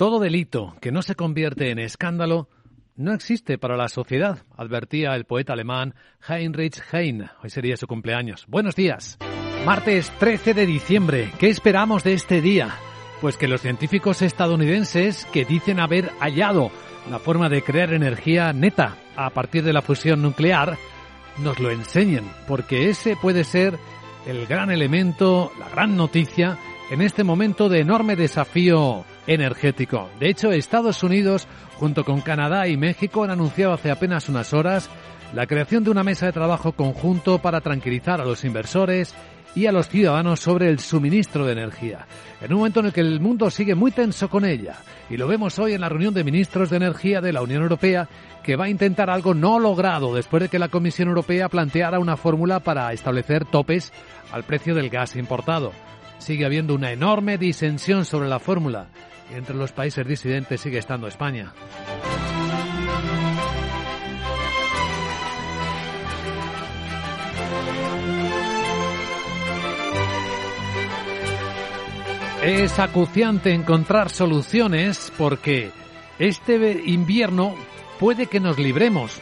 Todo delito que no se convierte en escándalo no existe para la sociedad, advertía el poeta alemán Heinrich Heine. Hoy sería su cumpleaños. Buenos días. Martes 13 de diciembre. ¿Qué esperamos de este día? Pues que los científicos estadounidenses que dicen haber hallado la forma de crear energía neta a partir de la fusión nuclear nos lo enseñen, porque ese puede ser el gran elemento, la gran noticia en este momento de enorme desafío energético. De hecho, Estados Unidos, junto con Canadá y México, han anunciado hace apenas unas horas la creación de una mesa de trabajo conjunto para tranquilizar a los inversores y a los ciudadanos sobre el suministro de energía, en un momento en el que el mundo sigue muy tenso con ella. Y lo vemos hoy en la reunión de ministros de energía de la Unión Europea, que va a intentar algo no logrado después de que la Comisión Europea planteara una fórmula para establecer topes al precio del gas importado. Sigue habiendo una enorme disensión sobre la fórmula entre los países disidentes sigue estando España. Es acuciante encontrar soluciones porque este invierno puede que nos libremos,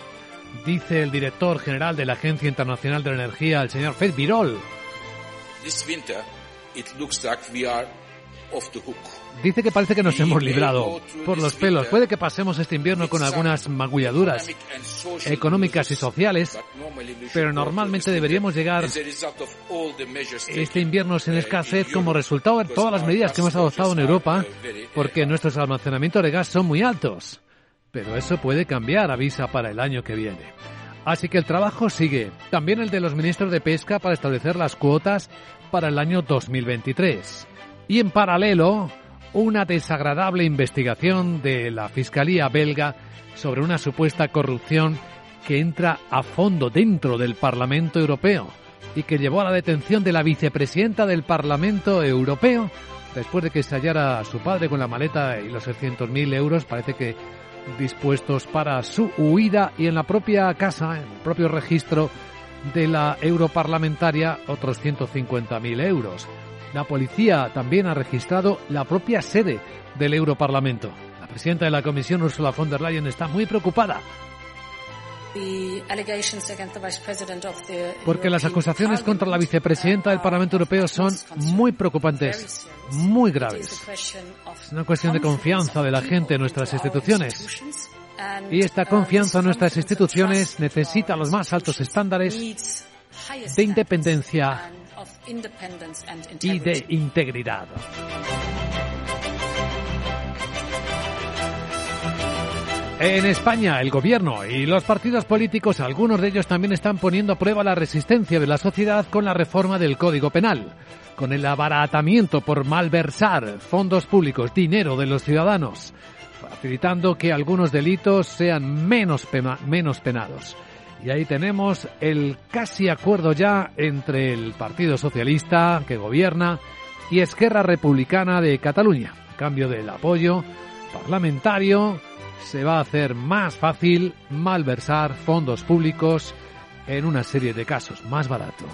dice el director general de la Agencia Internacional de la Energía, el señor Fed Birol. Dice que parece que nos hemos librado por los pelos. Puede que pasemos este invierno con algunas magulladuras económicas y sociales, pero normalmente deberíamos llegar este invierno sin escasez como resultado de todas las medidas que hemos adoptado en Europa, porque nuestros almacenamientos de gas son muy altos. Pero eso puede cambiar, avisa para el año que viene. Así que el trabajo sigue. También el de los ministros de Pesca para establecer las cuotas para el año 2023. Y en paralelo, una desagradable investigación de la Fiscalía belga sobre una supuesta corrupción que entra a fondo dentro del Parlamento Europeo y que llevó a la detención de la vicepresidenta del Parlamento Europeo después de que se hallara a su padre con la maleta y los 600.000 euros, parece que dispuestos para su huida y en la propia casa, en el propio registro de la europarlamentaria, otros 150.000 euros. La policía también ha registrado la propia sede del Europarlamento. La presidenta de la Comisión, Ursula von der Leyen, está muy preocupada. Porque las acusaciones contra la vicepresidenta del Parlamento Europeo son muy preocupantes, muy graves. Es una cuestión de confianza de la gente en nuestras instituciones. Y esta confianza en nuestras instituciones necesita los más altos estándares de independencia y de integridad. En España, el gobierno y los partidos políticos, algunos de ellos también están poniendo a prueba la resistencia de la sociedad con la reforma del Código Penal, con el abaratamiento por malversar fondos públicos, dinero de los ciudadanos, facilitando que algunos delitos sean menos, menos penados. Y ahí tenemos el casi acuerdo ya entre el Partido Socialista, que gobierna, y Esquerra Republicana de Cataluña. cambio del apoyo parlamentario, se va a hacer más fácil malversar fondos públicos en una serie de casos, más barato.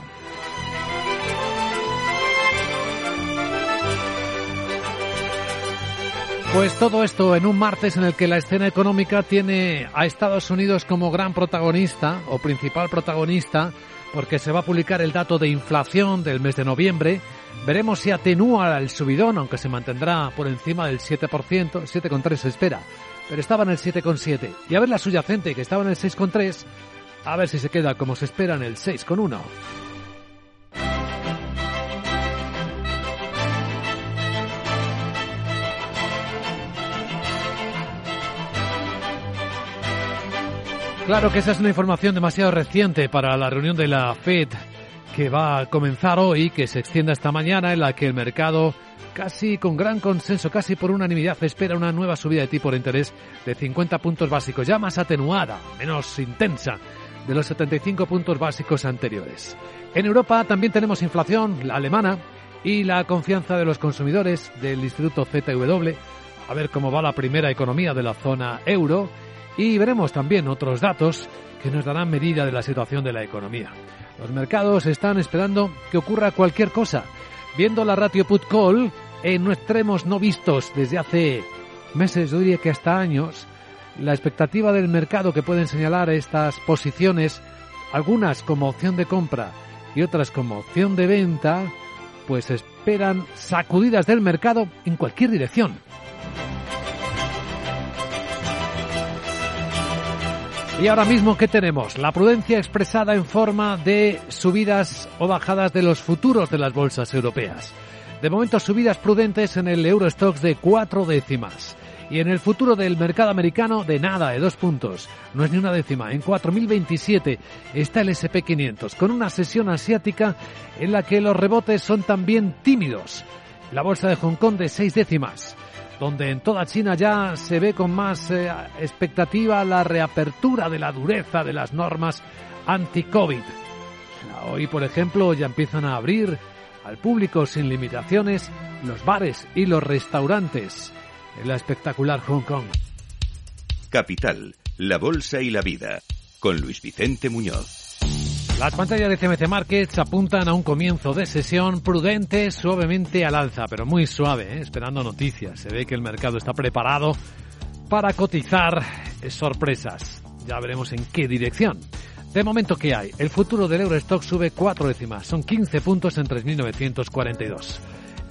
Pues todo esto en un martes en el que la escena económica tiene a Estados Unidos como gran protagonista o principal protagonista porque se va a publicar el dato de inflación del mes de noviembre. Veremos si atenúa el subidón, aunque se mantendrá por encima del 7%, 7,3 se espera, pero estaba en el 7,7. Y a ver la subyacente, que estaba en el 6,3, a ver si se queda como se espera en el 6,1. Claro que esa es una información demasiado reciente para la reunión de la Fed que va a comenzar hoy, que se extienda esta mañana, en la que el mercado, casi con gran consenso, casi por unanimidad, espera una nueva subida de tipo de interés de 50 puntos básicos, ya más atenuada, menos intensa de los 75 puntos básicos anteriores. En Europa también tenemos inflación, la alemana, y la confianza de los consumidores del Instituto ZW, a ver cómo va la primera economía de la zona euro y veremos también otros datos que nos darán medida de la situación de la economía. Los mercados están esperando que ocurra cualquier cosa, viendo la ratio put call en extremos no vistos desde hace meses, yo diría que hasta años, la expectativa del mercado que pueden señalar estas posiciones, algunas como opción de compra y otras como opción de venta, pues esperan sacudidas del mercado en cualquier dirección. Y ahora mismo, ¿qué tenemos? La prudencia expresada en forma de subidas o bajadas de los futuros de las bolsas europeas. De momento, subidas prudentes en el Eurostox de cuatro décimas. Y en el futuro del mercado americano, de nada, de dos puntos. No es ni una décima. En 4.027 está el SP500, con una sesión asiática en la que los rebotes son también tímidos. La bolsa de Hong Kong de seis décimas donde en toda China ya se ve con más eh, expectativa la reapertura de la dureza de las normas anti-COVID. Hoy, por ejemplo, ya empiezan a abrir al público sin limitaciones los bares y los restaurantes en la espectacular Hong Kong. Capital, la Bolsa y la Vida, con Luis Vicente Muñoz. Las pantallas de CMC Markets apuntan a un comienzo de sesión prudente, suavemente al alza, pero muy suave, ¿eh? esperando noticias. Se ve que el mercado está preparado para cotizar sorpresas. Ya veremos en qué dirección. De momento, ¿qué hay? El futuro del Eurostock sube cuatro décimas, son 15 puntos en 3.942.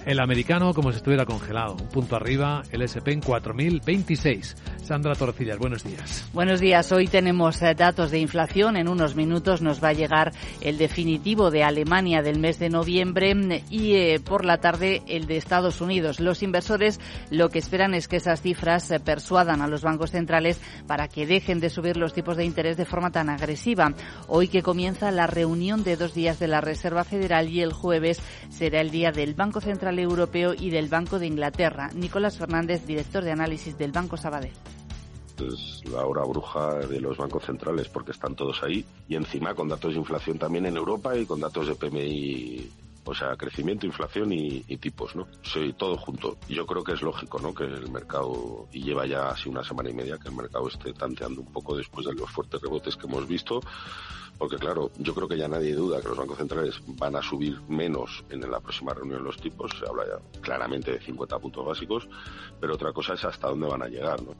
El americano como si estuviera congelado. Un punto arriba, el SP en 4.026. Sandra Torcillas, buenos días. Buenos días. Hoy tenemos eh, datos de inflación. En unos minutos nos va a llegar el definitivo de Alemania del mes de noviembre y eh, por la tarde el de Estados Unidos. Los inversores lo que esperan es que esas cifras persuadan a los bancos centrales para que dejen de subir los tipos de interés de forma tan agresiva. Hoy que comienza la reunión de dos días de la Reserva Federal y el jueves será el día del Banco Central Europeo y del Banco de Inglaterra. Nicolás Fernández, director de análisis del Banco Sabadell es la hora bruja de los bancos centrales porque están todos ahí y encima con datos de inflación también en Europa y con datos de PMI o sea, crecimiento, inflación y, tipos, ¿no? Sí, todo junto. Yo creo que es lógico, ¿no? Que el mercado, y lleva ya así una semana y media, que el mercado esté tanteando un poco después de los fuertes rebotes que hemos visto porque claro, yo creo que ya nadie duda que los bancos centrales van a subir menos en la próxima reunión los tipos, se habla ya claramente de 50 puntos básicos, pero otra cosa es hasta dónde van a llegar, ¿no?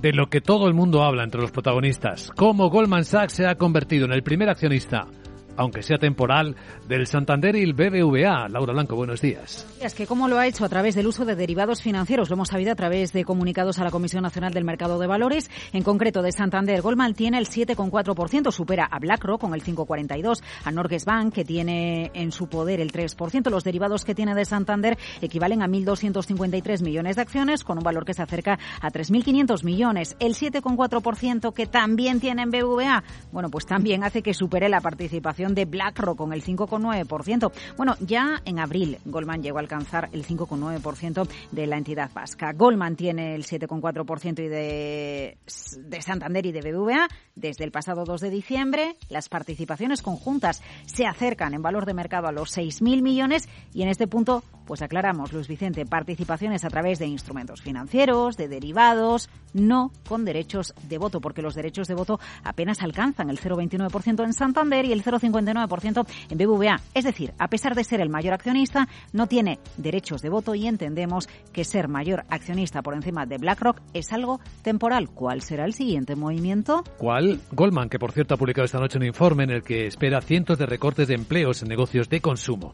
De lo que todo el mundo habla entre los protagonistas, cómo Goldman Sachs se ha convertido en el primer accionista aunque sea temporal, del Santander y el BBVA. Laura Blanco, buenos días. Es que cómo lo ha hecho a través del uso de derivados financieros. Lo hemos sabido a través de comunicados a la Comisión Nacional del Mercado de Valores. En concreto, de Santander, Goldman tiene el 7,4%, supera a BlackRock con el 5,42%, a Norges Bank, que tiene en su poder el 3%. Los derivados que tiene de Santander equivalen a 1.253 millones de acciones, con un valor que se acerca a 3.500 millones. El 7,4% que también tiene en BBVA, bueno, pues también hace que supere la participación de BlackRock con el 5,9%. Bueno, ya en abril Goldman llegó a alcanzar el 5,9% de la entidad vasca. Goldman tiene el 7,4% y de, de Santander y de BBVA. Desde el pasado 2 de diciembre, las participaciones conjuntas se acercan en valor de mercado a los 6.000 millones y en este punto, pues aclaramos, Luis Vicente, participaciones a través de instrumentos financieros, de derivados, no con derechos de voto, porque los derechos de voto apenas alcanzan el 0,29% en Santander y el 0,59% en BBVA. Es decir, a pesar de ser el mayor accionista, no tiene derechos de voto y entendemos que ser mayor accionista por encima de BlackRock es algo temporal. ¿Cuál será el siguiente movimiento? ¿Cuál? Goldman, que por cierto ha publicado esta noche un informe en el que espera cientos de recortes de empleos en negocios de consumo.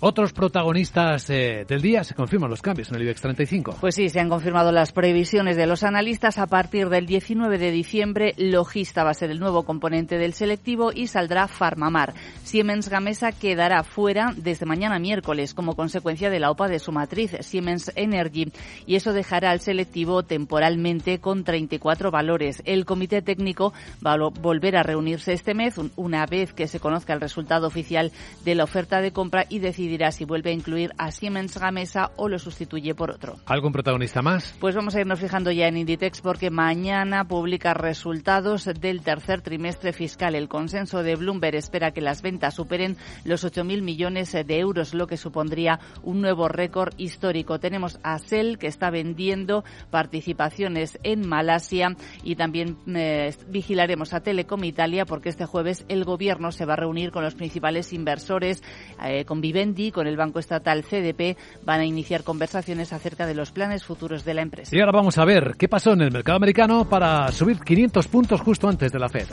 Otros protagonistas eh, del día se confirman los cambios en el IBEX 35. Pues sí, se han confirmado las previsiones de los analistas a partir del 19 de diciembre, Logista va a ser el nuevo componente del selectivo y saldrá Farmamar. Siemens Gamesa quedará fuera desde mañana miércoles como consecuencia de la OPA de su matriz, Siemens Energy, y eso dejará al selectivo temporalmente con 34 valores. El comité técnico va a volver a reunirse este mes una vez que se conozca el resultado oficial de la oferta de compra y decidirá si vuelve a incluir a Siemens Gamesa o lo sustituye por otro. ¿Algún protagonista más? Pues vamos a irnos fijando ya en Inditex porque mañana publica resultados del tercer trimestre fiscal. El consenso de Bloomberg espera que las ventas superen los 8.000 millones de euros, lo que supondría un nuevo récord histórico. Tenemos a Shell que está vendiendo participaciones en Malasia y también eh, vigilaremos a Telecom Italia porque este jueves el gobierno se va a reunir con los principales inversores, eh, con Vivendi, con el Banco Estatal CDP Van a iniciar conversaciones acerca de los planes futuros de la empresa. Y ahora vamos a ver qué pasó en el mercado americano para subir 500 puntos justo antes de la Fed.